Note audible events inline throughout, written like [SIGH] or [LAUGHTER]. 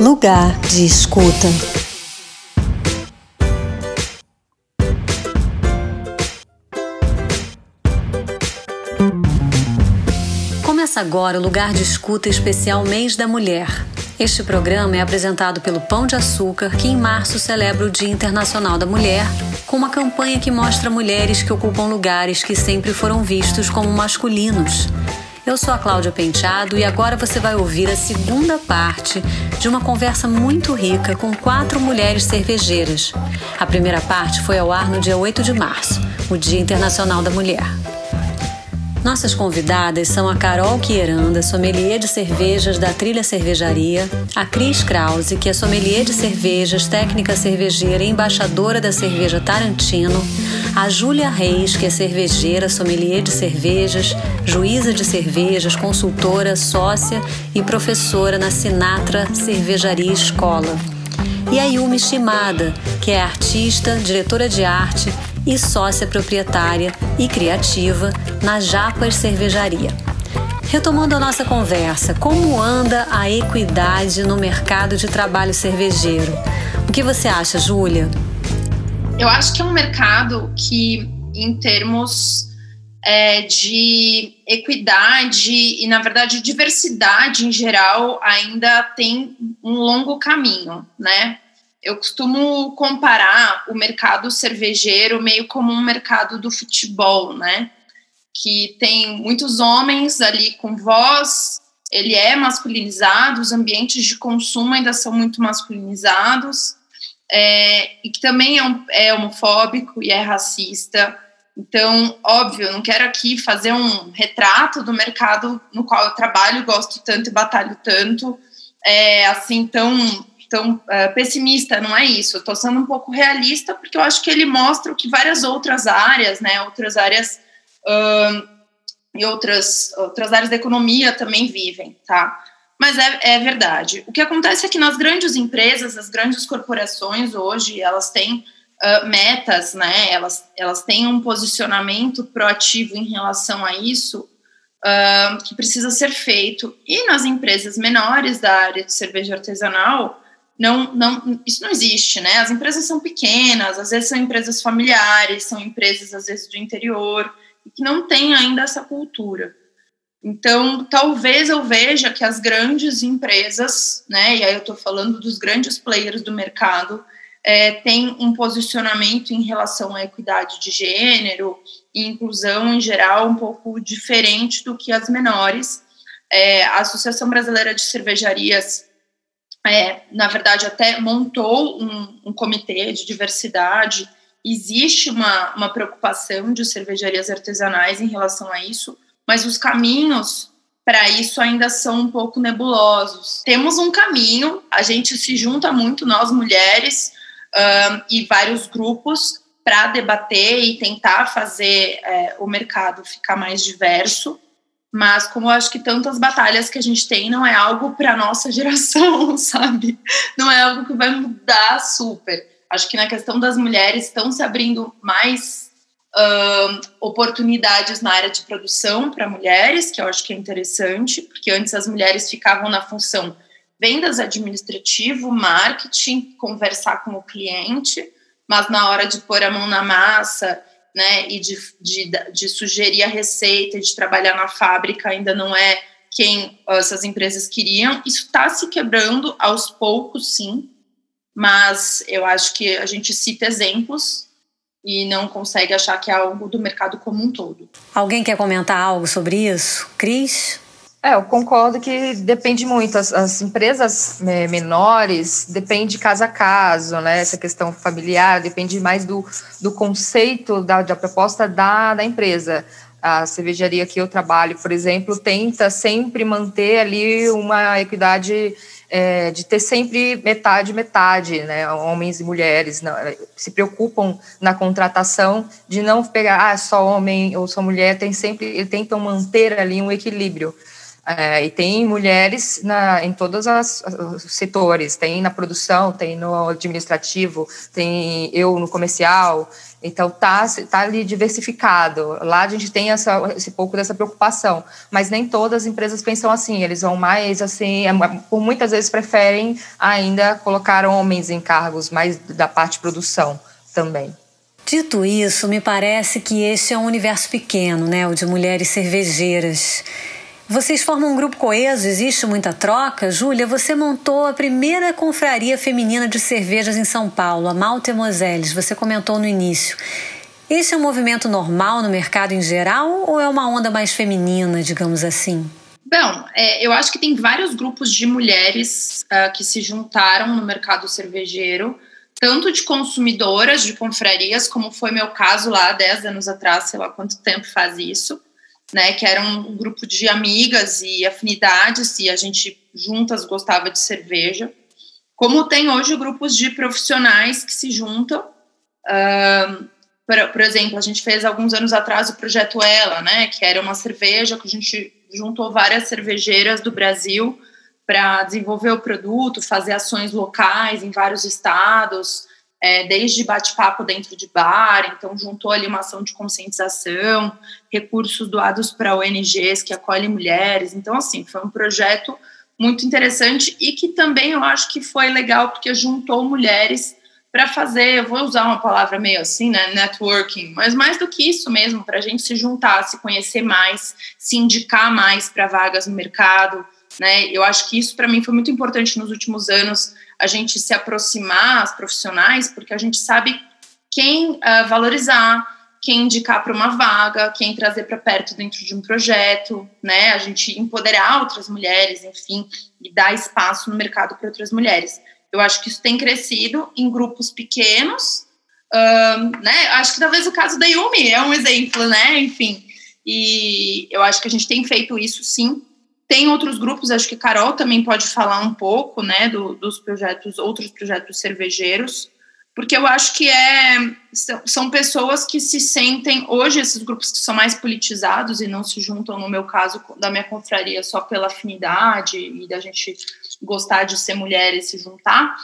Lugar de escuta. Começa agora o Lugar de Escuta especial Mês da Mulher. Este programa é apresentado pelo Pão de Açúcar, que em março celebra o Dia Internacional da Mulher, com uma campanha que mostra mulheres que ocupam lugares que sempre foram vistos como masculinos. Eu sou a Cláudia Penteado e agora você vai ouvir a segunda parte de uma conversa muito rica com quatro mulheres cervejeiras. A primeira parte foi ao ar no dia 8 de março, o Dia Internacional da Mulher. Nossas convidadas são a Carol Quieranda, sommelier de cervejas da Trilha Cervejaria, a Cris Krause, que é sommelier de cervejas, técnica cervejeira e embaixadora da cerveja Tarantino, a Júlia Reis, que é cervejeira, sommelier de cervejas, juíza de cervejas, consultora, sócia e professora na Sinatra Cervejaria Escola. E a Yumi Shimada, que é artista, diretora de arte e sócia proprietária e criativa na Japas Cervejaria. Retomando a nossa conversa, como anda a equidade no mercado de trabalho cervejeiro? O que você acha, Júlia? Eu acho que é um mercado que, em termos é, de equidade e, na verdade, diversidade em geral, ainda tem um longo caminho, né? Eu costumo comparar o mercado cervejeiro meio como um mercado do futebol, né? Que tem muitos homens ali com voz, ele é masculinizado, os ambientes de consumo ainda são muito masculinizados, é, e que também é, um, é homofóbico e é racista. Então, óbvio, não quero aqui fazer um retrato do mercado no qual eu trabalho, gosto tanto e batalho tanto, é, assim, tão tão uh, pessimista, não é isso. Estou sendo um pouco realista porque eu acho que ele mostra o que várias outras áreas, né, outras áreas uh, e outras outras áreas da economia também vivem, tá? Mas é, é verdade. O que acontece é que nas grandes empresas, as grandes corporações hoje, elas têm uh, metas, né? Elas elas têm um posicionamento proativo em relação a isso. Uh, que precisa ser feito. E nas empresas menores da área de cerveja artesanal, não, não, isso não existe, né? As empresas são pequenas, às vezes são empresas familiares, são empresas às vezes do interior, que não têm ainda essa cultura. Então, talvez eu veja que as grandes empresas, né, e aí eu estou falando dos grandes players do mercado, é, têm um posicionamento em relação à equidade de gênero e inclusão em geral um pouco diferente do que as menores. É, a Associação Brasileira de Cervejarias é, na verdade, até montou um, um, comitê de diversidade. Existe uma, uma preocupação de cervejarias artesanais em relação a isso, mas os caminhos para isso ainda são um pouco nebulosos. Temos um caminho, a gente se junta muito, nós mulheres um, e vários grupos, para debater e tentar fazer é, o mercado ficar mais diverso mas como eu acho que tantas batalhas que a gente tem não é algo para nossa [LAUGHS] geração, sabe? Não é algo que vai mudar super. Acho que na questão das mulheres estão se abrindo mais uh, oportunidades na área de produção para mulheres, que eu acho que é interessante, porque antes as mulheres ficavam na função vendas administrativo, marketing, conversar com o cliente, mas na hora de pôr a mão na massa né, e de, de, de sugerir a receita, de trabalhar na fábrica, ainda não é quem essas empresas queriam. Isso está se quebrando aos poucos, sim, mas eu acho que a gente cita exemplos e não consegue achar que é algo do mercado como um todo. Alguém quer comentar algo sobre isso? Cris? É, eu concordo que depende muito. As, as, empresas é, menores depende caso a caso, né? Essa questão familiar depende mais do, do conceito da, da proposta da, da empresa. A cervejaria que eu trabalho, por exemplo, tenta sempre manter ali uma equidade é, de ter sempre metade metade, né? Homens e mulheres não, se preocupam na contratação de não pegar ah, só homem ou só mulher, tem sempre tentam manter ali um equilíbrio. É, e tem mulheres na, em todos os setores, tem na produção, tem no administrativo, tem eu no comercial, Então tá, tá ali diversificado. Lá a gente tem essa, esse pouco dessa preocupação, mas nem todas as empresas pensam assim. Eles vão mais assim, é, por muitas vezes preferem ainda colocar homens em cargos mais da parte de produção também. Dito isso, me parece que este é um universo pequeno, né, o de mulheres cervejeiras. Vocês formam um grupo coeso, existe muita troca? Júlia, você montou a primeira confraria feminina de cervejas em São Paulo, a Malte Moselles, você comentou no início. Esse é um movimento normal no mercado em geral ou é uma onda mais feminina, digamos assim? Bom, é, eu acho que tem vários grupos de mulheres uh, que se juntaram no mercado cervejeiro, tanto de consumidoras de confrarias, como foi meu caso lá 10 anos atrás, sei lá quanto tempo faz isso, né, que era um grupo de amigas e afinidades, e a gente juntas gostava de cerveja. Como tem hoje grupos de profissionais que se juntam. Uh, por, por, exemplo, a gente fez alguns anos atrás o projeto Ela, né, que era uma cerveja que a gente juntou várias cervejeiras do Brasil para desenvolver o produto, fazer ações locais em vários estados, é, desde bate-papo dentro de bar, então juntou ali uma ação de conscientização, recursos doados para ONGs que acolhem mulheres. Então, assim, foi um projeto muito interessante e que também eu acho que foi legal porque juntou mulheres para fazer, eu vou usar uma palavra meio assim, né, networking, mas mais do que isso mesmo, para a gente se juntar, se conhecer mais, se indicar mais para vagas no mercado, né? Eu acho que isso para mim foi muito importante nos últimos anos a gente se aproximar as profissionais, porque a gente sabe quem uh, valorizar, quem indicar para uma vaga, quem trazer para perto dentro de um projeto, né? A gente empoderar outras mulheres, enfim, e dar espaço no mercado para outras mulheres. Eu acho que isso tem crescido em grupos pequenos, um, né? Acho que talvez o caso da Yumi é um exemplo, né? Enfim, e eu acho que a gente tem feito isso sim tem outros grupos, acho que Carol também pode falar um pouco, né, do, dos projetos, outros projetos cervejeiros, porque eu acho que é, são pessoas que se sentem, hoje esses grupos que são mais politizados e não se juntam, no meu caso, da minha confraria, só pela afinidade e da gente gostar de ser mulher e se juntar,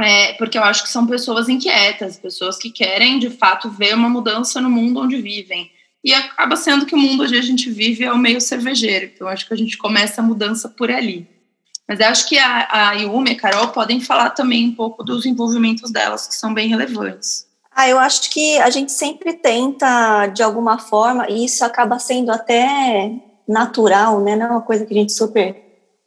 é, porque eu acho que são pessoas inquietas, pessoas que querem, de fato, ver uma mudança no mundo onde vivem e acaba sendo que o mundo onde a gente vive é o meio cervejeiro. Então, acho que a gente começa a mudança por ali. Mas acho que a, a Yumi e a Carol podem falar também um pouco dos envolvimentos delas, que são bem relevantes. Ah, eu acho que a gente sempre tenta, de alguma forma, e isso acaba sendo até natural, né? Não é uma coisa que a gente super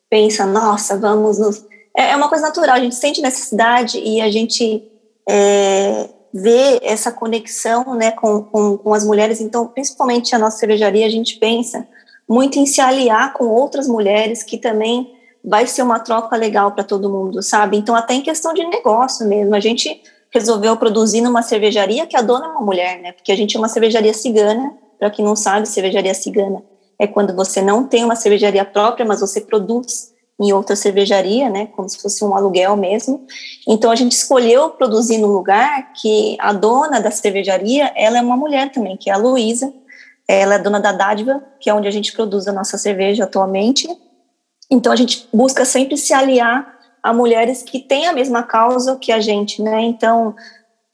pensa, nossa, vamos nos... É, é uma coisa natural, a gente sente necessidade e a gente é, ver essa conexão né, com, com, com, as mulheres. Então, principalmente a nossa cervejaria, a gente pensa muito em se aliar com outras mulheres, que também vai ser uma troca legal para todo mundo, sabe? Então, até em questão de negócio mesmo, a gente resolveu produzir numa cervejaria que a dona é uma mulher, né? Porque a gente é uma cervejaria cigana, para quem não sabe, cervejaria cigana é quando você não tem uma cervejaria própria, mas você produz em outra cervejaria, né, como se fosse um aluguel mesmo. Então a gente escolheu produzir num lugar que a dona da cervejaria, ela é uma mulher também, que é a Luísa. Ela é dona da Dádiva, que é onde a gente produz a nossa cerveja atualmente. Então a gente busca sempre se aliar a mulheres que têm a mesma causa que a gente, né? Então,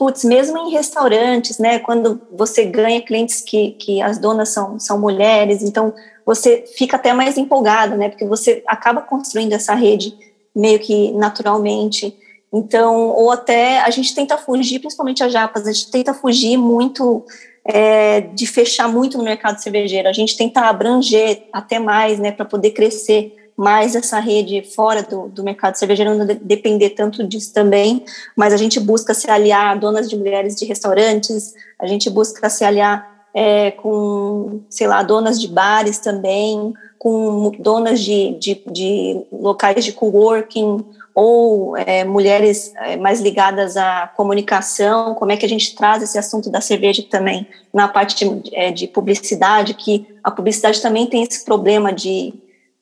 putz, mesmo em restaurantes, né, quando você ganha clientes que, que as donas são, são mulheres, então você fica até mais empolgada, né? Porque você acaba construindo essa rede meio que naturalmente. Então, ou até a gente tenta fugir, principalmente a Japas, a gente tenta fugir muito é, de fechar muito no mercado cervejeiro. A gente tenta abranger até mais, né, para poder crescer mais essa rede fora do, do mercado cervejeiro, não depender tanto disso também. Mas a gente busca se aliar donas de mulheres de restaurantes, a gente busca se aliar é, com, sei lá, donas de bares também, com donas de, de, de locais de coworking, ou é, mulheres é, mais ligadas à comunicação, como é que a gente traz esse assunto da cerveja também na parte de, é, de publicidade, que a publicidade também tem esse problema de,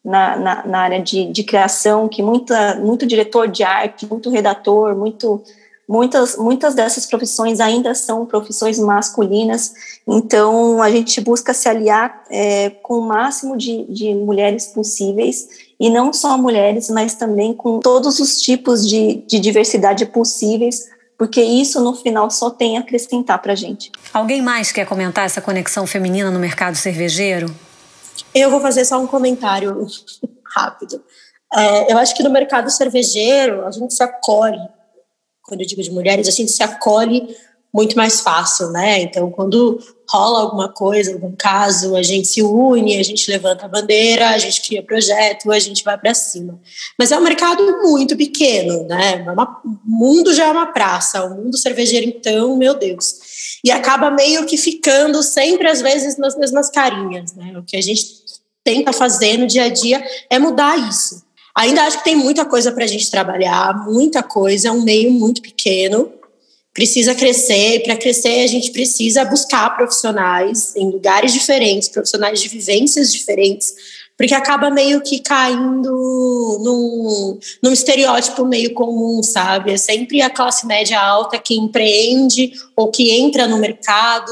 na, na, na área de, de criação, que muita, muito diretor de arte, muito redator, muito muitas, muitas dessas profissões ainda são profissões masculinas, então a gente busca se aliar é, com o máximo de, de mulheres possíveis, e não só mulheres, mas também com todos os tipos de, de diversidade possíveis, porque isso no final só tem a acrescentar para a gente. Alguém mais quer comentar essa conexão feminina no mercado cervejeiro? Eu vou fazer só um comentário [LAUGHS] rápido. É, eu acho que no mercado cervejeiro a gente se acolhe, quando eu digo de mulheres, a gente se acolhe muito mais fácil, né? Então, quando rola alguma coisa, algum caso, a gente se une, a gente levanta a bandeira, a gente cria projeto, a gente vai para cima. Mas é um mercado muito pequeno, né? É uma, o mundo já é uma praça, o mundo cervejeiro, então, meu Deus. E acaba meio que ficando sempre, às vezes, nas mesmas carinhas, né? O que a gente tenta fazer no dia a dia é mudar isso. Ainda acho que tem muita coisa para a gente trabalhar, muita coisa, é um meio muito pequeno, precisa crescer, e para crescer a gente precisa buscar profissionais em lugares diferentes, profissionais de vivências diferentes, porque acaba meio que caindo num, num estereótipo meio comum, sabe? É sempre a classe média alta que empreende ou que entra no mercado.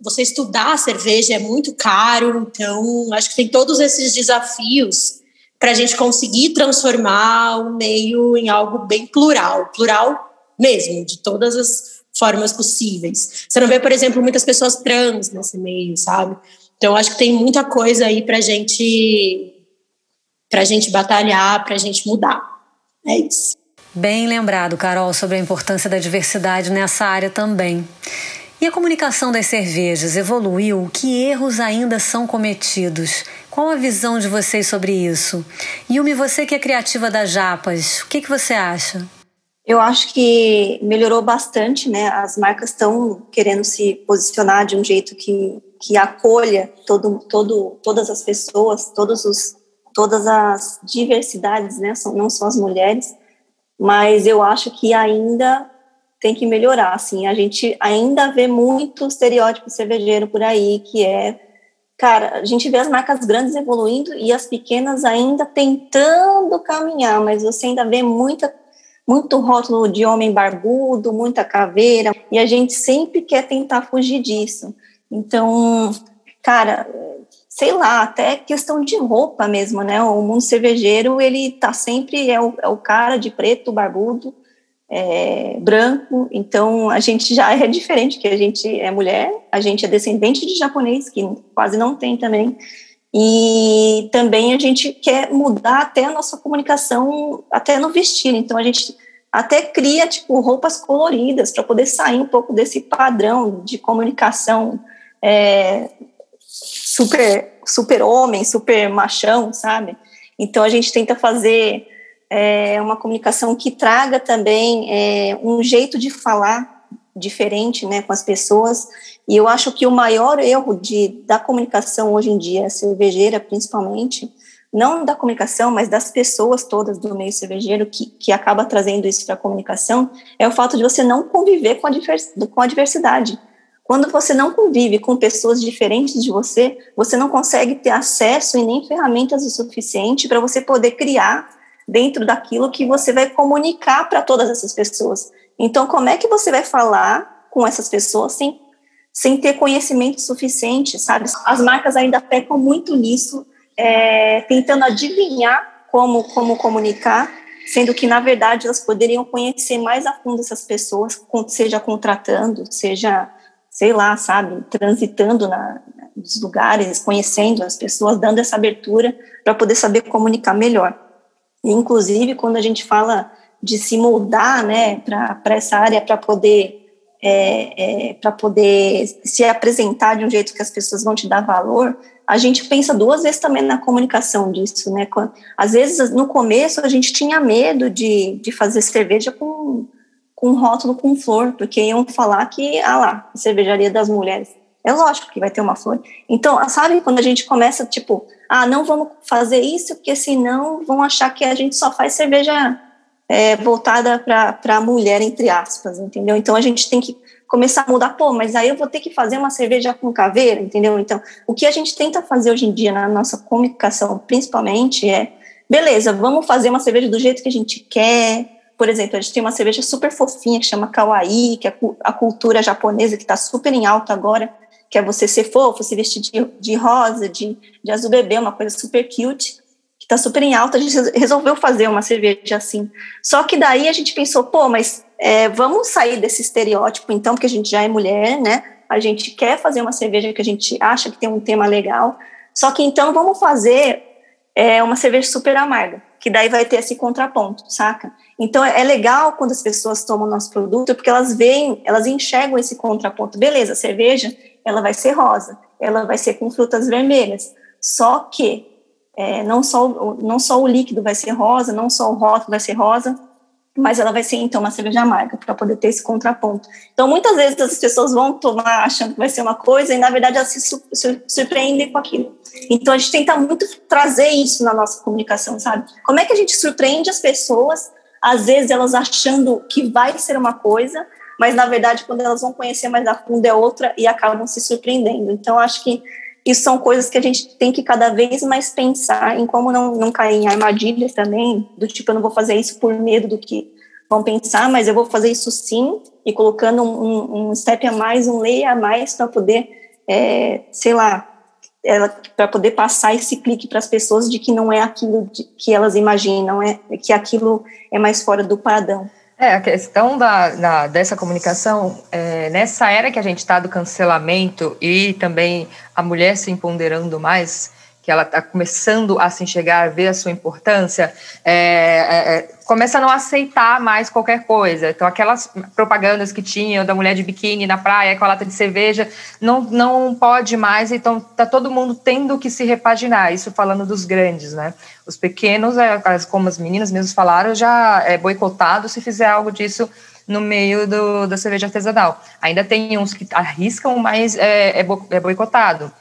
Você estudar cerveja é muito caro, então acho que tem todos esses desafios para a gente conseguir transformar o meio em algo bem plural, plural mesmo, de todas as formas possíveis. Você não vê, por exemplo, muitas pessoas trans nesse meio, sabe? Então, acho que tem muita coisa aí para gente, a gente batalhar, para a gente mudar. É isso. Bem lembrado, Carol, sobre a importância da diversidade nessa área também. E a comunicação das cervejas evoluiu? Que erros ainda são cometidos? Qual a visão de vocês sobre isso? Yumi, você que é criativa da Japas, o que, que você acha? Eu acho que melhorou bastante, né? As marcas estão querendo se posicionar de um jeito que, que acolha todo, todo, todas as pessoas, todos os, todas as diversidades, né? Não só as mulheres, mas eu acho que ainda tem que melhorar, assim. A gente ainda vê muito estereótipo cervejeiro por aí, que é cara, a gente vê as marcas grandes evoluindo e as pequenas ainda tentando caminhar, mas você ainda vê muita muito rótulo de homem barbudo, muita caveira, e a gente sempre quer tentar fugir disso. Então, cara, sei lá, até questão de roupa mesmo, né? O mundo cervejeiro, ele tá sempre, é o, é o cara de preto, barbudo, é, branco, então a gente já é diferente, que a gente é mulher, a gente é descendente de japonês, que quase não tem também, e também a gente quer mudar até a nossa comunicação, até no vestir. Então a gente até cria tipo roupas coloridas para poder sair um pouco desse padrão de comunicação é, super super homem, super machão, sabe? Então a gente tenta fazer é, uma comunicação que traga também é, um jeito de falar diferente, né, com as pessoas e eu acho que o maior erro de, da comunicação hoje em dia, cervejeira principalmente, não da comunicação, mas das pessoas todas do meio cervejeiro que, que acaba trazendo isso para a comunicação, é o fato de você não conviver com a, com a diversidade. Quando você não convive com pessoas diferentes de você, você não consegue ter acesso e nem ferramentas o suficiente para você poder criar dentro daquilo que você vai comunicar para todas essas pessoas. Então, como é que você vai falar com essas pessoas sem sem ter conhecimento suficiente, sabe? As marcas ainda pecam muito nisso, é, tentando adivinhar como, como comunicar, sendo que, na verdade, elas poderiam conhecer mais a fundo essas pessoas, seja contratando, seja, sei lá, sabe, transitando na, nos lugares, conhecendo as pessoas, dando essa abertura para poder saber comunicar melhor. E, inclusive, quando a gente fala de se moldar, né, para essa área, para poder é, é, para poder se apresentar de um jeito que as pessoas vão te dar valor, a gente pensa duas vezes também na comunicação disso, né? Às vezes, no começo, a gente tinha medo de, de fazer cerveja com, com rótulo com flor, porque iam falar que, ah lá, cervejaria das mulheres. É lógico que vai ter uma flor. Então, sabe, quando a gente começa, tipo, ah, não vamos fazer isso, porque senão vão achar que a gente só faz cerveja é, voltada para a mulher, entre aspas, entendeu? Então a gente tem que começar a mudar, pô, mas aí eu vou ter que fazer uma cerveja com caveira, entendeu? Então, o que a gente tenta fazer hoje em dia na nossa comunicação, principalmente, é, beleza, vamos fazer uma cerveja do jeito que a gente quer. Por exemplo, a gente tem uma cerveja super fofinha que chama Kawaii, que é a cultura japonesa que está super em alta agora, que é você ser fofo, se vestir de, de rosa, de, de azul bebê, uma coisa super cute está super em alta, a gente resolveu fazer uma cerveja assim. Só que daí a gente pensou, pô, mas é, vamos sair desse estereótipo então, porque a gente já é mulher, né? A gente quer fazer uma cerveja que a gente acha que tem um tema legal. Só que então vamos fazer é, uma cerveja super amarga, que daí vai ter esse contraponto, saca? Então é legal quando as pessoas tomam nosso produto, porque elas veem, elas enxergam esse contraponto. Beleza, a cerveja, ela vai ser rosa, ela vai ser com frutas vermelhas. Só que é, não, só, não só o líquido vai ser rosa, não só o rótulo vai ser rosa, mas ela vai ser então uma cerveja amarga para poder ter esse contraponto. Então muitas vezes as pessoas vão tomar achando que vai ser uma coisa e na verdade elas se surpreendem com aquilo. Então a gente tenta muito trazer isso na nossa comunicação, sabe? Como é que a gente surpreende as pessoas, às vezes elas achando que vai ser uma coisa, mas na verdade quando elas vão conhecer mais a fundo é outra e acabam se surpreendendo. Então acho que isso são coisas que a gente tem que cada vez mais pensar em como não, não cair em armadilhas também, do tipo, eu não vou fazer isso por medo do que vão pensar, mas eu vou fazer isso sim, e colocando um, um step a mais, um layer a mais para poder, é, sei lá, para poder passar esse clique para as pessoas de que não é aquilo de, que elas imaginam, é que aquilo é mais fora do padrão. É, a questão da, da dessa comunicação, é, nessa era que a gente está do cancelamento e também a mulher se empoderando mais, que ela está começando a se enxergar, a ver a sua importância, é, é, é, começa a não aceitar mais qualquer coisa. Então, aquelas propagandas que tinham da mulher de biquíni na praia com a lata de cerveja, não, não pode mais, então está todo mundo tendo que se repaginar. Isso falando dos grandes, né? Os pequenos, é, como as meninas mesmo falaram, já é boicotado se fizer algo disso no meio do, da cerveja artesanal. Ainda tem uns que arriscam, mas é, é, é boicotado.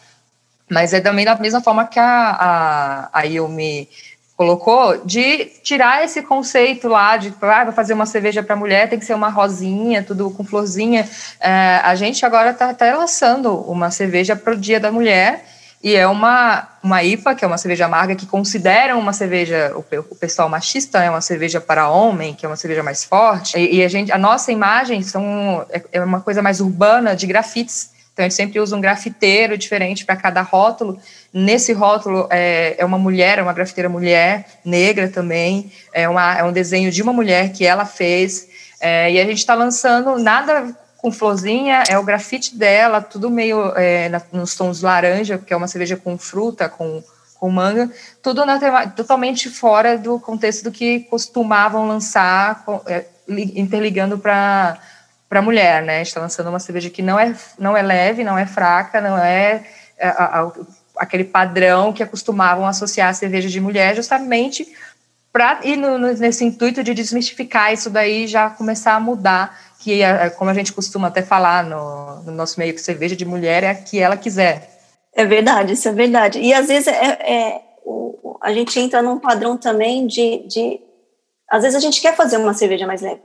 Mas é também da mesma forma que a, a, a Yumi colocou, de tirar esse conceito lá de ah, vai fazer uma cerveja para mulher, tem que ser uma rosinha, tudo com florzinha. É, a gente agora está tá lançando uma cerveja para o Dia da Mulher, e é uma, uma IPA, que é uma cerveja amarga, que consideram uma cerveja, o, o pessoal machista, é né, uma cerveja para homem, que é uma cerveja mais forte, e, e a, gente, a nossa imagem são, é, é uma coisa mais urbana, de grafites, então, a gente sempre usa um grafiteiro diferente para cada rótulo. Nesse rótulo é, é, uma mulher, é uma grafiteira mulher, negra também. É, uma, é um desenho de uma mulher que ela fez. É, e a gente está lançando nada com florzinha, é o grafite dela, tudo meio é, na, nos tons laranja, porque é uma cerveja com fruta, com, com manga, tudo na, totalmente fora do contexto do que costumavam lançar, é, interligando para para a mulher, né? Está lançando uma cerveja que não é, não é leve, não é fraca, não é, é a, a, aquele padrão que acostumavam associar a cerveja de mulher, justamente para ir no, nesse intuito de desmistificar isso daí já começar a mudar, que é, como a gente costuma até falar no, no, nosso meio que cerveja de mulher é a que ela quiser. É verdade, isso é verdade. E às vezes é, é o, a gente entra num padrão também de, de às vezes a gente quer fazer uma cerveja mais leve.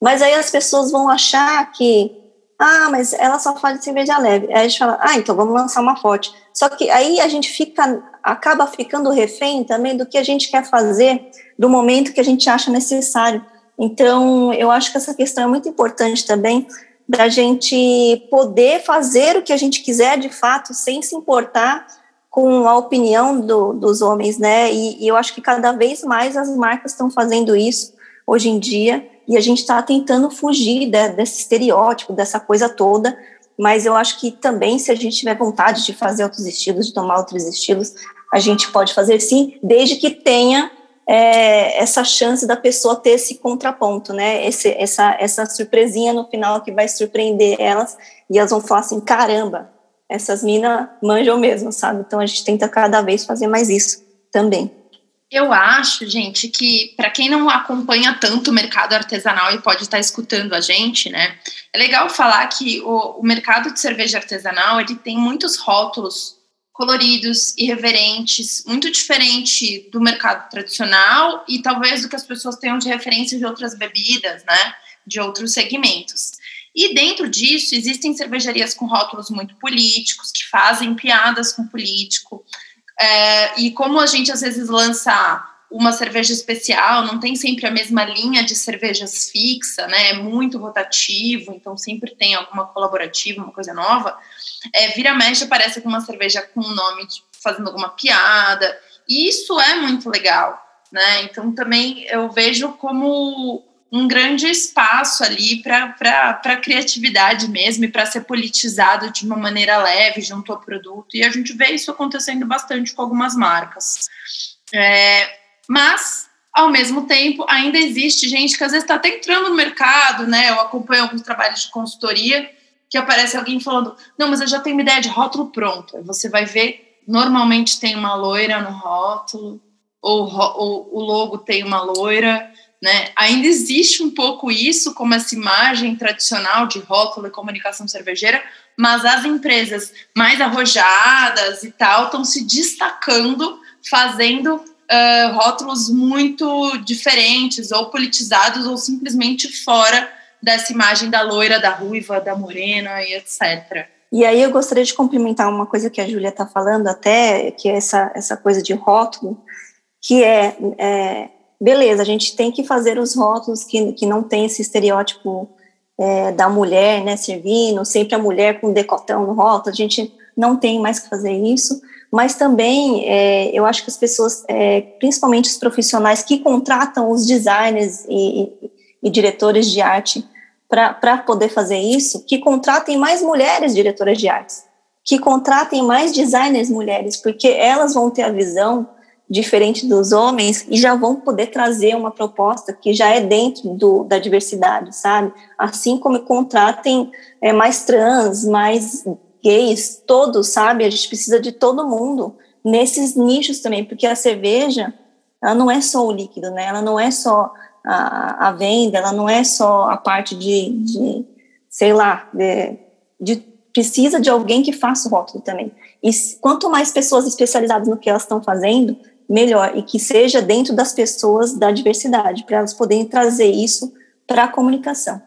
Mas aí as pessoas vão achar que, ah, mas ela só faz cerveja leve. Aí a gente fala, ah, então vamos lançar uma forte. Só que aí a gente fica, acaba ficando refém também do que a gente quer fazer, do momento que a gente acha necessário. Então, eu acho que essa questão é muito importante também, da gente poder fazer o que a gente quiser de fato, sem se importar com a opinião do, dos homens, né? E, e eu acho que cada vez mais as marcas estão fazendo isso hoje em dia e a gente está tentando fugir de, desse estereótipo, dessa coisa toda, mas eu acho que também, se a gente tiver vontade de fazer outros estilos, de tomar outros estilos, a gente pode fazer sim, desde que tenha é, essa chance da pessoa ter esse contraponto, né? Esse, essa, essa surpresinha no final que vai surpreender elas e elas vão falar assim: caramba, essas minas manjam mesmo, sabe? Então a gente tenta cada vez fazer mais isso também. Eu acho, gente, que para quem não acompanha tanto o mercado artesanal e pode estar escutando a gente, né, é legal falar que o, o mercado de cerveja artesanal ele tem muitos rótulos coloridos, irreverentes, muito diferente do mercado tradicional e talvez do que as pessoas tenham de referência de outras bebidas, né, de outros segmentos. E dentro disso existem cervejarias com rótulos muito políticos que fazem piadas com político é, e como a gente às vezes lança uma cerveja especial, não tem sempre a mesma linha de cervejas fixa, né? É muito rotativo, então sempre tem alguma colaborativa, uma coisa nova. É, vira mexe aparece com uma cerveja com um nome de, fazendo alguma piada. E isso é muito legal, né? Então também eu vejo como um grande espaço ali para criatividade mesmo e para ser politizado de uma maneira leve junto ao produto. E a gente vê isso acontecendo bastante com algumas marcas. É, mas, ao mesmo tempo, ainda existe gente que às vezes está até entrando no mercado, né? Eu acompanho alguns trabalhos de consultoria que aparece alguém falando: Não, mas eu já tenho uma ideia de rótulo pronto. Você vai ver, normalmente tem uma loira no rótulo, ou, ou o logo tem uma loira né? Ainda existe um pouco isso, como essa imagem tradicional de rótulo e comunicação cervejeira, mas as empresas mais arrojadas e tal estão se destacando, fazendo uh, rótulos muito diferentes, ou politizados, ou simplesmente fora dessa imagem da loira, da ruiva, da morena e etc. E aí eu gostaria de complementar uma coisa que a Júlia está falando até, que é essa, essa coisa de rótulo, que é, é beleza, a gente tem que fazer os rótulos que, que não tem esse estereótipo é, da mulher, né, servindo, sempre a mulher com decotão no rótulo, a gente não tem mais que fazer isso, mas também é, eu acho que as pessoas, é, principalmente os profissionais que contratam os designers e, e, e diretores de arte para poder fazer isso, que contratem mais mulheres diretoras de artes, que contratem mais designers mulheres, porque elas vão ter a visão diferente dos homens e já vão poder trazer uma proposta que já é dentro do, da diversidade, sabe? Assim como contratem é, mais trans, mais gays, todos, sabe? A gente precisa de todo mundo nesses nichos também, porque a cerveja, ela não é só o líquido, né? Ela não é só a, a venda, ela não é só a parte de, de sei lá, de, de precisa de alguém que faça o rótulo também. E quanto mais pessoas especializadas no que elas estão fazendo, melhor e que seja dentro das pessoas da diversidade, para elas poderem trazer isso para a comunicação.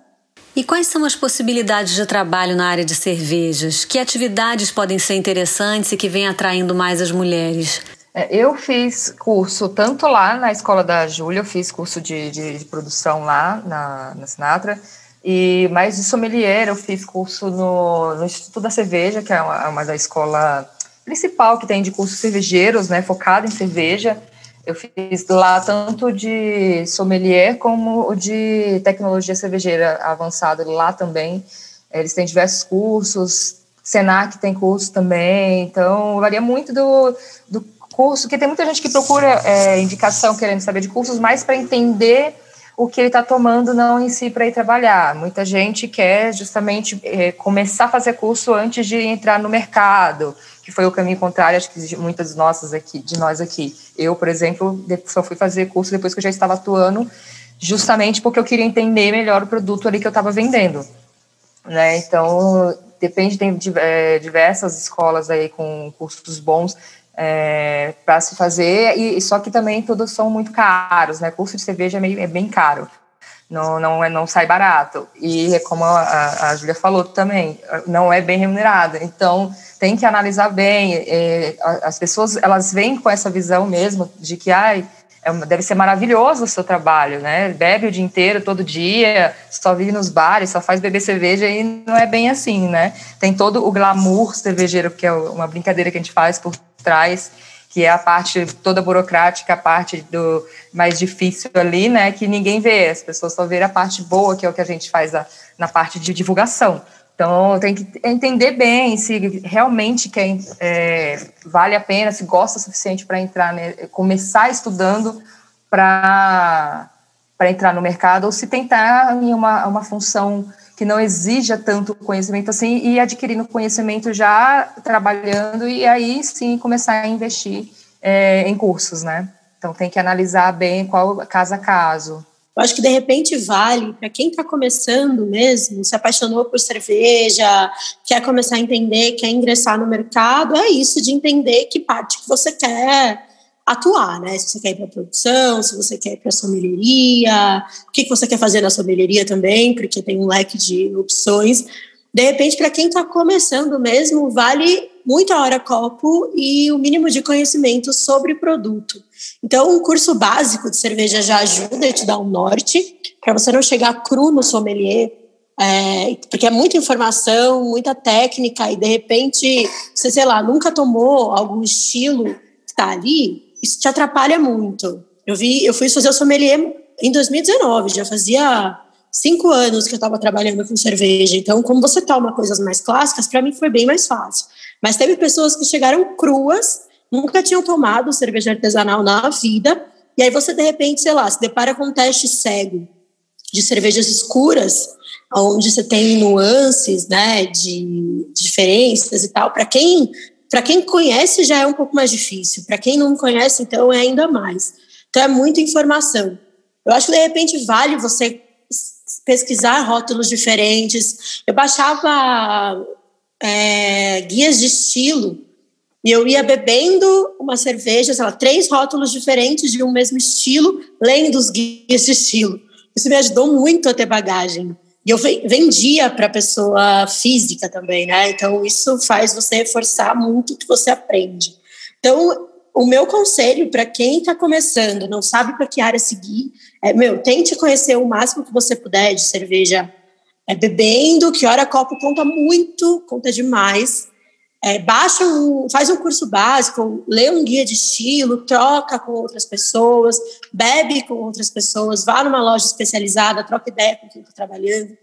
E quais são as possibilidades de trabalho na área de cervejas? Que atividades podem ser interessantes e que vêm atraindo mais as mulheres? É, eu fiz curso tanto lá na escola da Júlia, eu fiz curso de, de, de, produção lá na, na Sinatra, e mais de sommelier eu fiz curso no, no Instituto da Cerveja, que é uma, uma da escola principal que tem de cursos cervejeiros, né, focado em cerveja. Eu fiz lá tanto de sommelier como de tecnologia cervejeira avançada lá também. Eles têm diversos cursos, Senac tem curso também, então varia muito do, do curso, que tem muita gente que procura é, indicação querendo saber de cursos, mais para entender o que ele está tomando, não em si para ir trabalhar. Muita gente quer justamente é, começar a fazer curso antes de entrar no mercado, que foi o caminho contrário, acho que de muitas nossas aqui, de nós aqui. Eu, por exemplo, só fui fazer curso depois que eu já estava atuando, justamente porque eu queria entender melhor o produto ali que eu estava vendendo. Né? Então, depende, tem é, diversas escolas aí com cursos bons é, para se fazer, e só que também todos são muito caros, né? Curso de cerveja é, meio, é bem caro não, não, é, não sai barato. E é como a, a Julia falou também, não é bem remunerado. Então, tem que analisar bem. É, as pessoas, elas vêm com essa visão mesmo de que, ai, é, deve ser maravilhoso o seu trabalho, né? Bebe o dia inteiro, todo dia, só vive nos bares, só faz beber cerveja e não é bem assim, né? Tem todo o glamour cervejeiro, que é uma brincadeira que a gente faz por trás, que é a parte toda burocrática, a parte do mais difícil ali, né, que ninguém vê, as pessoas só vê a parte boa, que é o que a gente faz a, na parte de divulgação. Então, tem que entender bem se realmente quer, é, vale a pena, se gosta o suficiente para entrar, né, começar estudando para entrar no mercado, ou se tentar em uma, uma função que não exija tanto conhecimento assim e adquirindo conhecimento já trabalhando e aí sim começar a investir é, em cursos, né? Então tem que analisar bem qual caso a caso. Eu acho que de repente vale para quem está começando mesmo, se apaixonou por cerveja, quer começar a entender, quer ingressar no mercado, é isso de entender que parte que você quer atuar, né? Se você quer ir para produção, se você quer ir para sommelieria, o que, que você quer fazer na sommelieria também, porque tem um leque de opções. De repente, para quem está começando mesmo, vale muito a hora copo e o mínimo de conhecimento sobre produto. Então, um curso básico de cerveja já ajuda a te dar um norte, para você não chegar cru no sommelier, é, porque é muita informação, muita técnica, e de repente, você, sei lá, nunca tomou algum estilo que está ali, isso te atrapalha muito. Eu vi, eu fui fazer o sommelier em 2019, já fazia cinco anos que eu estava trabalhando com cerveja. Então, como você toma coisas mais clássicas, para mim foi bem mais fácil. Mas teve pessoas que chegaram cruas, nunca tinham tomado cerveja artesanal na vida, e aí você de repente, sei lá, se depara com um teste cego de cervejas escuras, onde você tem nuances, né, de diferenças e tal. Para quem para quem conhece já é um pouco mais difícil. Para quem não conhece, então é ainda mais. Então é muita informação. Eu acho que de repente vale você pesquisar rótulos diferentes. Eu baixava é, guias de estilo e eu ia bebendo uma cerveja, sei lá, três rótulos diferentes de um mesmo estilo, lendo os guias de estilo. Isso me ajudou muito a ter bagagem. E eu vendia para pessoa física também, né? Então, isso faz você reforçar muito o que você aprende. Então, o meu conselho para quem está começando, não sabe para que área seguir, é, meu, tente conhecer o máximo que você puder de cerveja é, bebendo, que hora copo conta muito, conta demais. É, baixa um, faz um curso básico, lê um guia de estilo, troca com outras pessoas, bebe com outras pessoas, vá numa loja especializada, troca ideia com quem está trabalhando.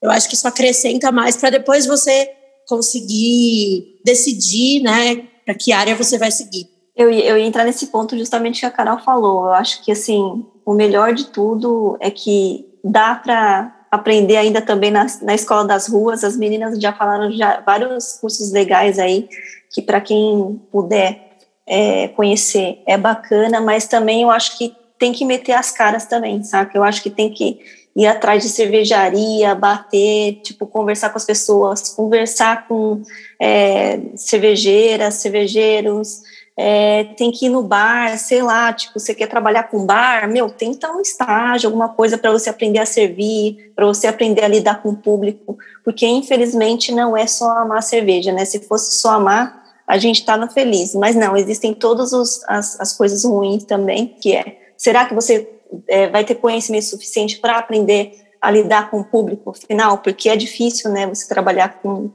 Eu acho que isso acrescenta mais para depois você conseguir decidir, né, para que área você vai seguir. Eu, eu ia entrar nesse ponto justamente que a Carol falou. Eu acho que, assim, o melhor de tudo é que dá para aprender ainda também na, na escola das ruas. As meninas já falaram já vários cursos legais aí, que para quem puder é, conhecer é bacana, mas também eu acho que tem que meter as caras também, sabe? Eu acho que tem que ir atrás de cervejaria, bater, tipo, conversar com as pessoas, conversar com é, cervejeiras, cervejeiros, é, tem que ir no bar, sei lá, tipo, você quer trabalhar com bar, meu, tenta um estágio, alguma coisa para você aprender a servir, para você aprender a lidar com o público, porque infelizmente não é só amar cerveja, né? Se fosse só amar, a gente estava feliz, mas não, existem todas as, as coisas ruins também, que é, será que você é, vai ter conhecimento suficiente para aprender a lidar com o público final? Porque é difícil, né, você trabalhar com,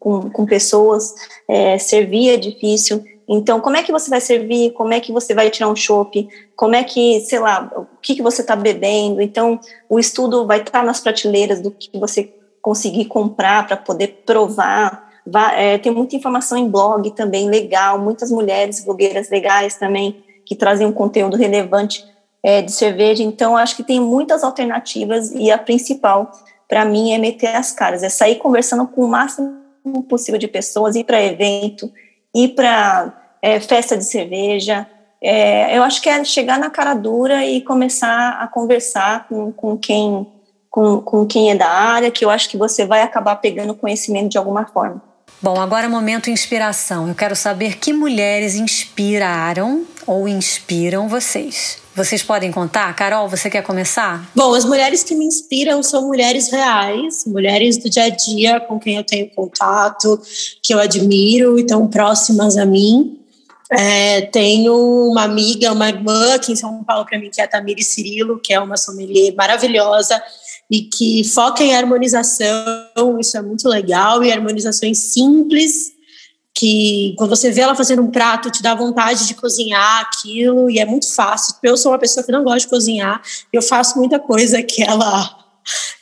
com, com pessoas, é, servir é difícil, então, como é que você vai servir? Como é que você vai tirar um chopp? Como é que, sei lá, o que, que você está bebendo? Então, o estudo vai estar tá nas prateleiras do que você conseguir comprar para poder provar. É, tem muita informação em blog também, legal. Muitas mulheres blogueiras legais também que trazem um conteúdo relevante é, de cerveja. Então, acho que tem muitas alternativas e a principal, para mim, é meter as caras, é sair conversando com o máximo possível de pessoas, ir para evento, ir para é, festa de cerveja. É, eu acho que é chegar na cara dura e começar a conversar com, com quem com, com quem é da área, que eu acho que você vai acabar pegando conhecimento de alguma forma. Bom, agora é momento inspiração. Eu quero saber que mulheres inspiraram ou inspiram vocês. Vocês podem contar? Carol, você quer começar? Bom, as mulheres que me inspiram são mulheres reais, mulheres do dia a dia com quem eu tenho contato, que eu admiro e estão próximas a mim. É, tenho uma amiga, uma irmã aqui em São Paulo para mim, que é a Tamiri Cirilo, que é uma sommelier maravilhosa, e que foca em harmonização, isso é muito legal, e harmonizações simples, que quando você vê ela fazendo um prato, te dá vontade de cozinhar aquilo, e é muito fácil. Eu sou uma pessoa que não gosta de cozinhar, eu faço muita coisa que ela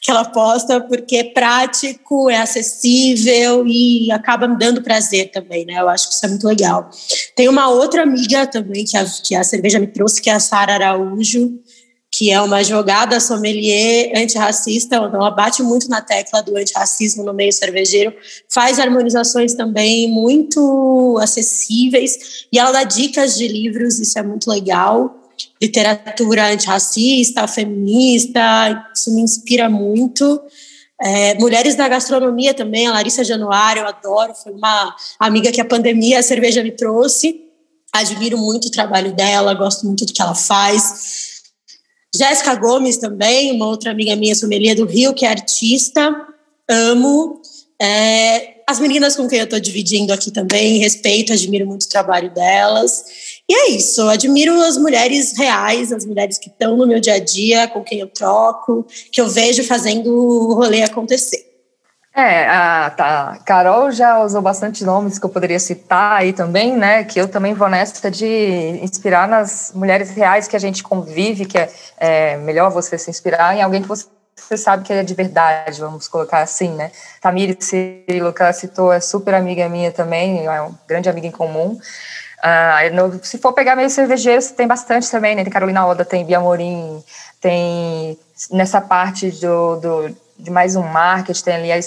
que ela posta porque é prático, é acessível e acaba me dando prazer também, né? Eu acho que isso é muito legal. Tem uma outra amiga também que a, que a cerveja me trouxe, que é a Sara Araújo, que é uma jogada sommelier antirracista, ela bate muito na tecla do antirracismo no meio cervejeiro, faz harmonizações também muito acessíveis, e ela dá dicas de livros, isso é muito legal, literatura antirracista, feminista, isso me inspira muito. É, mulheres da gastronomia também, a Larissa Januário, eu adoro, foi uma amiga que a pandemia, a cerveja me trouxe, admiro muito o trabalho dela, gosto muito do que ela faz, Jéssica Gomes também, uma outra amiga minha, sommelier do Rio, que é artista, amo. É, as meninas com quem eu estou dividindo aqui também, respeito, admiro muito o trabalho delas. E é isso, admiro as mulheres reais, as mulheres que estão no meu dia a dia, com quem eu troco, que eu vejo fazendo o rolê acontecer. É, a, tá, Carol já usou bastante nomes que eu poderia citar aí também, né? Que eu também vou nessa de inspirar nas mulheres reais que a gente convive, que é, é melhor você se inspirar em alguém que você, você sabe que é de verdade, vamos colocar assim, né? Tamiri Cirilo, que ela citou, é super amiga minha também, é uma grande amiga em comum. Uh, no, se for pegar meio cervejeiro, tem bastante também, né? Tem Carolina Oda, tem Bia Morim, tem nessa parte do, do, de mais um marketing, tem ali a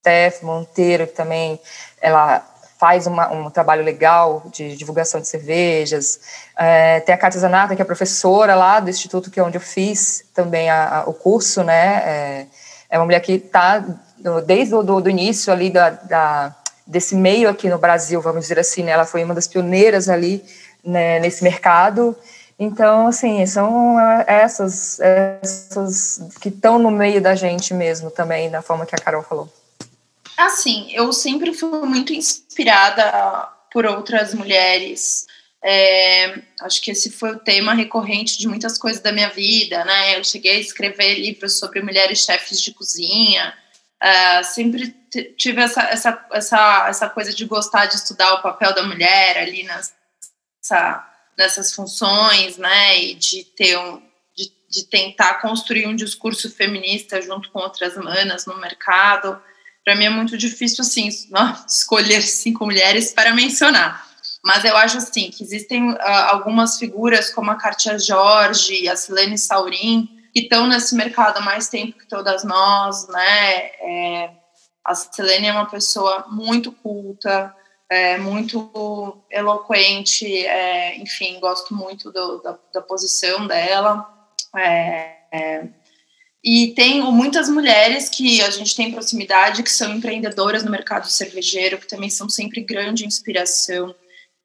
Steph Monteiro, que também ela faz uma, um trabalho legal de divulgação de cervejas. É, tem a Cátia Zanata, que é professora lá do Instituto, que é onde eu fiz também a, a, o curso, né? É, é uma mulher que está desde o do, do, início ali da, da, desse meio aqui no Brasil, vamos dizer assim, né? Ela foi uma das pioneiras ali né, nesse mercado. Então, assim, são essas, essas que estão no meio da gente mesmo também, da forma que a Carol falou. Assim, eu sempre fui muito inspirada por outras mulheres. É, acho que esse foi o tema recorrente de muitas coisas da minha vida, né? Eu cheguei a escrever livros sobre mulheres chefes de cozinha. Uh, sempre tive essa, essa, essa, essa coisa de gostar de estudar o papel da mulher ali nessa, nessas funções, né? E de ter um, de, de tentar construir um discurso feminista junto com outras manas no mercado para mim é muito difícil, assim, [LAUGHS] escolher cinco mulheres para mencionar. Mas eu acho, assim, que existem uh, algumas figuras, como a Cartia Jorge, a Silene Saurin, que estão nesse mercado há mais tempo que todas nós, né? É, a Silene é uma pessoa muito culta, é, muito eloquente, é, enfim, gosto muito do, da, da, posição dela. É, é e tem muitas mulheres que a gente tem proximidade, que são empreendedoras no mercado cervejeiro, que também são sempre grande inspiração.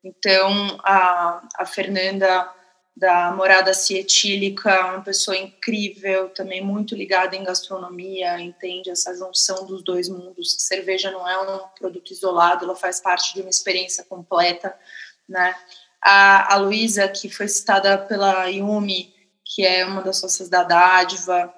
Então, a, a Fernanda da Morada Cietílica, uma pessoa incrível, também muito ligada em gastronomia, entende essa junção dos dois mundos. Cerveja não é um produto isolado, ela faz parte de uma experiência completa, né? A, a Luísa, que foi citada pela Yumi, que é uma das sócias da Dádiva,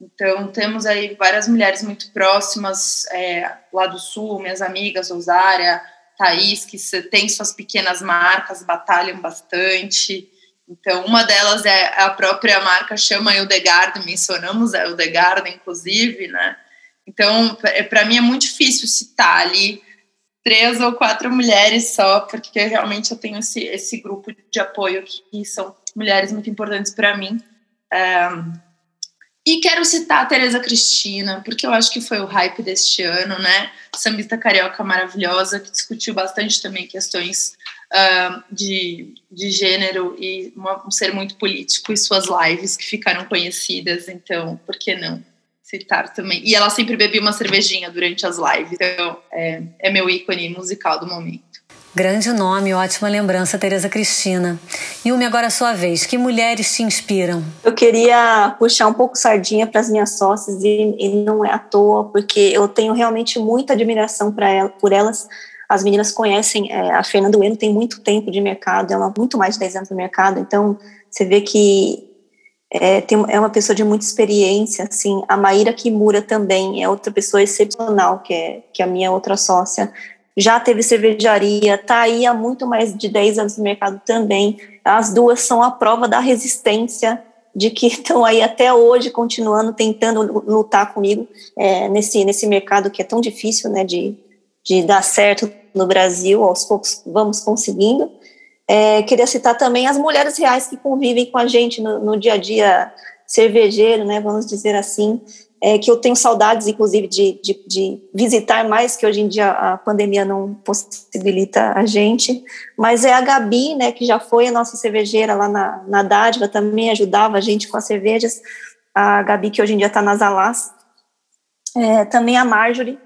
então, temos aí várias mulheres muito próximas é, lá do Sul, minhas amigas, Osária, Thaís, que têm suas pequenas marcas, batalham bastante. Então, uma delas é a própria marca chama Eudegard, mencionamos a Eudegard, inclusive, né? Então, para mim é muito difícil citar ali três ou quatro mulheres só, porque realmente eu tenho esse, esse grupo de apoio que são mulheres muito importantes para mim. É, e quero citar a Tereza Cristina, porque eu acho que foi o hype deste ano, né? Sambista carioca maravilhosa, que discutiu bastante também questões uh, de, de gênero e uma, um ser muito político e suas lives que ficaram conhecidas, então, por que não citar também? E ela sempre bebia uma cervejinha durante as lives, então é, é meu ícone musical do momento. Grande nome, ótima lembrança, Tereza Cristina. Yumi, agora a sua vez. Que mulheres te inspiram? Eu queria puxar um pouco sardinha para as minhas sócias e, e, não é à toa, porque eu tenho realmente muita admiração ela, por elas. As meninas conhecem, é, a Fernanda Bueno tem muito tempo de mercado, ela muito mais de 10 anos no mercado, então você vê que é, tem, é uma pessoa de muita experiência, assim, a Maíra Kimura também é outra pessoa excepcional, que é, que é a minha outra sócia, já teve cervejaria, está aí há muito mais de 10 anos no mercado também. As duas são a prova da resistência de que [LAUGHS] estão aí até hoje continuando tentando lutar comigo é, nesse, nesse mercado que é tão difícil né, de, de dar certo no Brasil, aos poucos vamos conseguindo. É, queria citar também as mulheres reais que convivem com a gente no, no dia a dia cervejeiro, né, vamos dizer assim, é, que eu tenho saudades, inclusive, de, de, de, visitar mais, que hoje em dia a pandemia não possibilita a gente, mas é a Gabi, né, que já foi a nossa cervejeira lá na, na Dádiva, também ajudava a gente com as cervejas, a Gabi, que hoje em dia está nas Alás, é, também a Marjorie,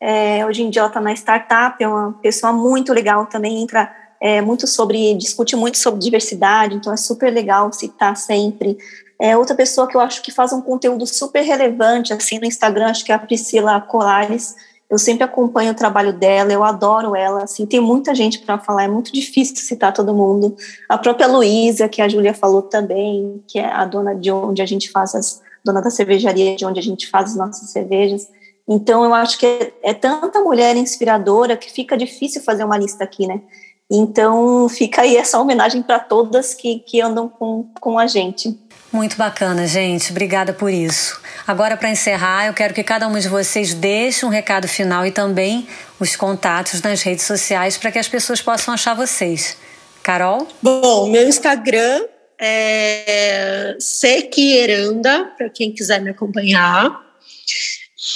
é, hoje em dia ela está na startup, é uma pessoa muito legal, também entra é, muito sobre, discute muito sobre diversidade, então é super legal citar sempre, é outra pessoa que eu acho que faz um conteúdo super relevante, assim, no Instagram, acho que é a Priscila Colares. Eu sempre acompanho o trabalho dela, eu adoro ela, assim, tem muita gente para falar, é muito difícil citar todo mundo. A própria Luísa, que a Júlia falou também, que é a dona de onde a gente faz as, dona da cervejaria, de onde a gente faz as nossas cervejas. Então, eu acho que é, é tanta mulher inspiradora que fica difícil fazer uma lista aqui, né? Então, fica aí essa homenagem para todas que, que andam com, com a gente. Muito bacana, gente. Obrigada por isso. Agora, para encerrar, eu quero que cada um de vocês deixe um recado final e também os contatos nas redes sociais para que as pessoas possam achar vocês. Carol? Bom, meu Instagram é Sequieranda, para quem quiser me acompanhar.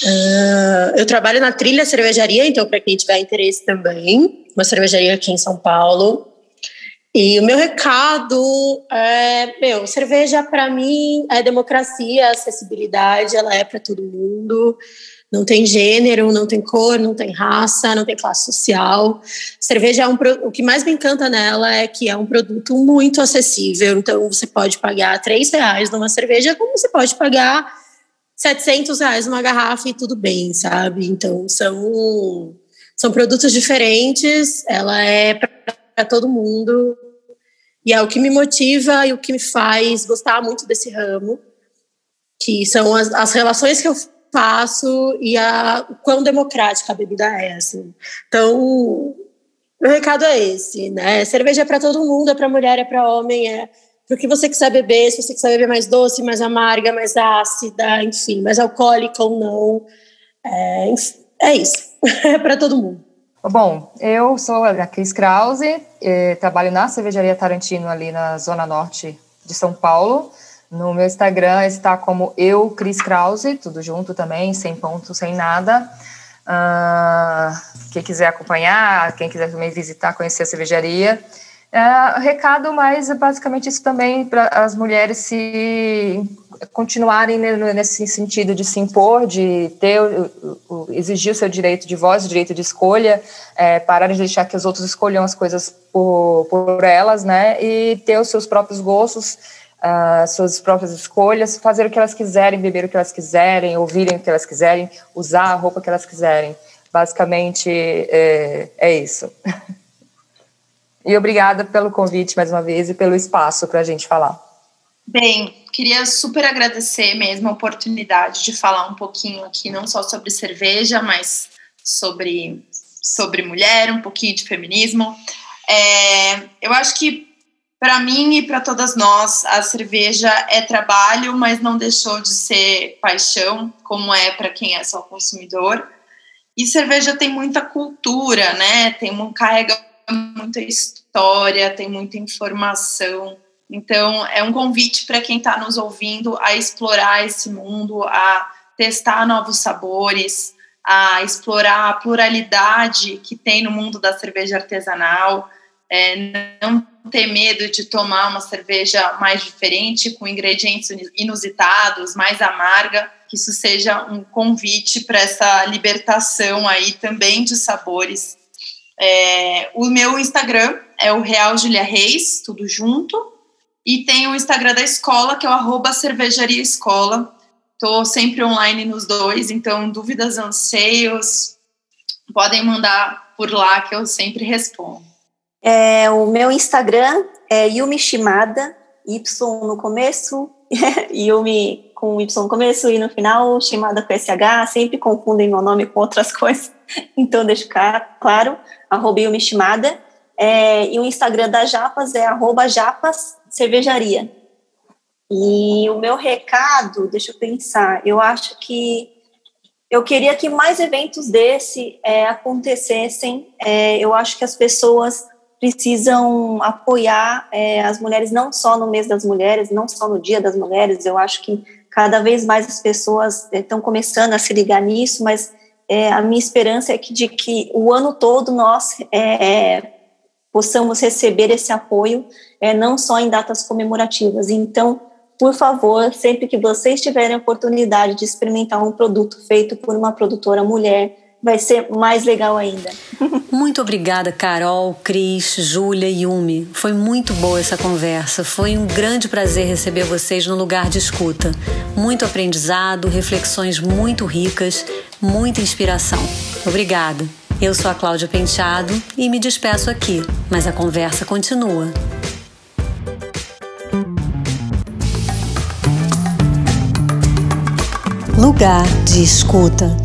Uh, eu trabalho na Trilha Cervejaria, então, para quem tiver interesse também, uma cervejaria aqui em São Paulo. E o meu recado é, meu, cerveja para mim é democracia, acessibilidade, ela é para todo mundo. Não tem gênero, não tem cor, não tem raça, não tem classe social. Cerveja é um o que mais me encanta nela é que é um produto muito acessível. Então você pode pagar três reais numa cerveja, como você pode pagar 700 reais numa garrafa e tudo bem, sabe? Então são são produtos diferentes. Ela é para todo mundo e é o que me motiva e o que me faz gostar muito desse ramo, que são as, as relações que eu faço e a, o quão democrática a bebida é. Assim. Então, meu recado é esse, né? Cerveja é para todo mundo, é para mulher, é para homem, é para o que você quiser beber, se você quiser beber mais doce, mais amarga, mais ácida, enfim, mais alcoólica ou não. É, é isso, [LAUGHS] é para todo mundo. Bom, eu sou a Cris Krause, eh, trabalho na cervejaria Tarantino ali na zona norte de São Paulo. No meu Instagram está como eu, Cris Krause, tudo junto também, sem ponto, sem nada. Uh, quem quiser acompanhar, quem quiser também visitar, conhecer a cervejaria, Uh, recado, mas basicamente isso também para as mulheres se continuarem nesse sentido de se impor, de ter, exigir o seu direito de voz, direito de escolha, é, parar de deixar que os outros escolham as coisas por, por elas, né, e ter os seus próprios gostos, uh, suas próprias escolhas, fazer o que elas quiserem, beber o que elas quiserem, ouvirem o que elas quiserem, usar a roupa que elas quiserem. Basicamente, é, é isso. [LAUGHS] E obrigada pelo convite mais uma vez e pelo espaço para a gente falar. Bem, queria super agradecer mesmo a oportunidade de falar um pouquinho aqui, não só sobre cerveja, mas sobre, sobre mulher, um pouquinho de feminismo. É, eu acho que para mim e para todas nós, a cerveja é trabalho, mas não deixou de ser paixão, como é para quem é só consumidor. E cerveja tem muita cultura, né? Tem um carrega muita história, tem muita informação. Então, é um convite para quem está nos ouvindo a explorar esse mundo, a testar novos sabores, a explorar a pluralidade que tem no mundo da cerveja artesanal, é, não ter medo de tomar uma cerveja mais diferente, com ingredientes inusitados, mais amarga, que isso seja um convite para essa libertação aí também de sabores é, o meu Instagram é o Real Julia Reis, tudo junto. E tem o Instagram da escola, que é o arroba cervejaria escola. Estou sempre online nos dois, então dúvidas, anseios, podem mandar por lá que eu sempre respondo. É, o meu Instagram é Yumi Shimada, Y no começo, [LAUGHS] Yumi com Y no começo e no final, Shimada com SH, sempre confundem meu nome com outras coisas, [LAUGHS] então deixo claro arroba Yumishimada, é, e o Instagram da Japas é arroba Japas Cervejaria. E o meu recado, deixa eu pensar, eu acho que eu queria que mais eventos desse é, acontecessem. É, eu acho que as pessoas precisam apoiar é, as mulheres, não só no mês das mulheres, não só no dia das mulheres. Eu acho que cada vez mais as pessoas estão começando a se ligar nisso, mas é, a minha esperança é que de que o ano todo nós é, possamos receber esse apoio, é, não só em datas comemorativas. Então, por favor, sempre que vocês tiverem a oportunidade de experimentar um produto feito por uma produtora mulher, vai ser mais legal ainda. [LAUGHS] Muito obrigada, Carol, Cris, Júlia e Yumi. Foi muito boa essa conversa. Foi um grande prazer receber vocês no lugar de escuta. Muito aprendizado, reflexões muito ricas, muita inspiração. Obrigada. Eu sou a Cláudia Penteado e me despeço aqui, mas a conversa continua. Lugar de escuta.